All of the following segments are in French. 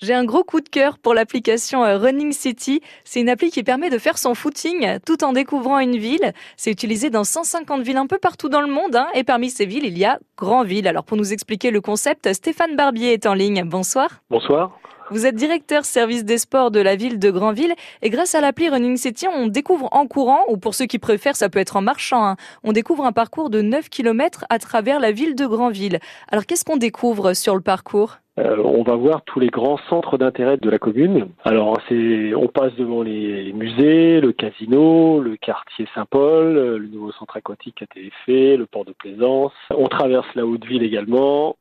J'ai un gros coup de cœur pour l'application euh, Running City. C'est une appli qui permet de faire son footing tout en découvrant une ville. C'est utilisé dans 150 villes un peu partout dans le monde. Hein. et parmi ces villes, il y a Grandville. Alors pour nous expliquer le concept, Stéphane Barbier est en ligne. Bonsoir. Bonsoir. Vous êtes directeur service des sports de la ville de Grandville et grâce à l'appli Running City, on découvre en courant, ou pour ceux qui préfèrent, ça peut être en marchant, hein, on découvre un parcours de 9 km à travers la ville de Grandville. Alors qu'est-ce qu'on découvre sur le parcours? Euh, on va voir tous les grands centres d'intérêt de la commune. Alors, c'est, on passe devant les musées, le casino, le quartier Saint-Paul, le nouveau centre aquatique été fait, le port de plaisance. On traverse la Haute-Ville également.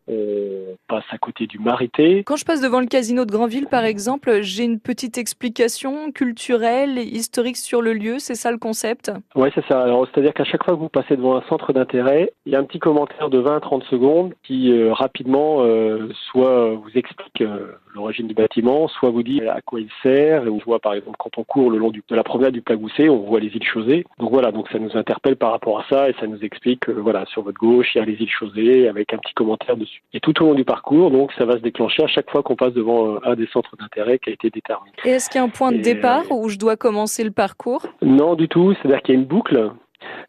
Passe à côté du Marité. Quand je passe devant le casino de Grandville, par exemple, j'ai une petite explication culturelle, historique sur le lieu. C'est ça le concept? Oui, c'est ça. Alors, c'est-à-dire qu'à chaque fois que vous passez devant un centre d'intérêt, il y a un petit commentaire de 20 à 30 secondes qui euh, rapidement euh, soit vous explique euh, l'origine du bâtiment, soit vous dit à quoi il sert. Et on voit par exemple quand on court le long du, de la promenade du Plagousset, on voit les îles Chausées. Donc voilà, donc ça nous interpelle par rapport à ça et ça nous explique que voilà sur votre gauche il y a les îles Chausées avec un petit commentaire dessus. Et tout au long du parcours, donc ça va se déclencher à chaque fois qu'on passe devant euh, un des centres d'intérêt qui a été déterminé. Et est-ce qu'il y a un point de départ euh, où je dois commencer le parcours? Non du tout, c'est-à-dire qu'il y a une boucle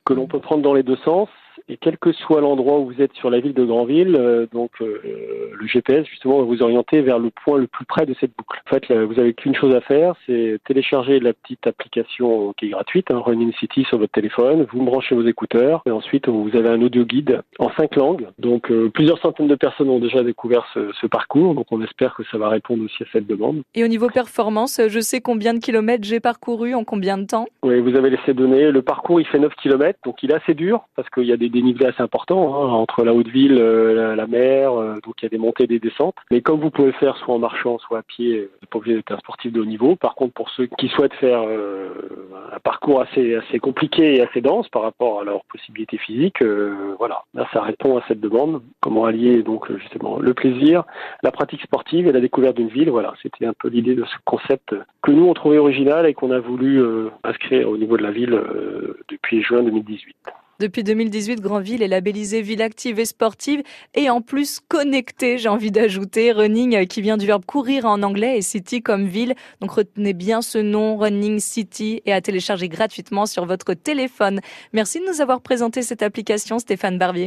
que l'on peut prendre dans les deux sens et quel que soit l'endroit où vous êtes sur la ville de Grandville, euh, donc euh, le GPS justement va vous orienter vers le point le plus près de cette boucle. En fait, vous avez qu'une chose à faire, c'est télécharger la petite application qui est gratuite, hein, Running City sur votre téléphone. Vous branchez vos écouteurs et ensuite vous avez un audio guide en cinq langues. Donc euh, plusieurs centaines de personnes ont déjà découvert ce, ce, parcours, donc on espère que ça va répondre aussi à cette demande. Et au niveau performance, je sais combien de kilomètres j'ai parcouru en combien de temps? Oui, vous avez laissé donner. Le parcours il fait 9 kilomètres, donc il est assez dur parce qu'il y a des dénivelés assez importants hein, entre la haute ville, euh, la, mer, euh, donc il y a des montées des descentes. Mais comme vous pouvez faire soit en marchant, soit à pied, vous n'êtes pas obligé d'être un sportif de haut niveau. Par contre, pour ceux qui souhaitent faire euh, un parcours assez assez compliqué et assez dense par rapport à leurs possibilités physiques, voilà, là ça répond à cette demande. Comment allier donc justement le plaisir, la pratique sportive et la découverte d'une ville. Voilà, c'était un peu l'idée de ce concept que nous on trouvait original et qu'on a voulu inscrire au niveau de la ville depuis juin 2018. Depuis 2018, Grandville est labellisée ville active et sportive et en plus connectée, j'ai envie d'ajouter. Running euh, qui vient du verbe courir en anglais et city comme ville. Donc retenez bien ce nom, Running City, et à télécharger gratuitement sur votre téléphone. Merci de nous avoir présenté cette application, Stéphane Barbier.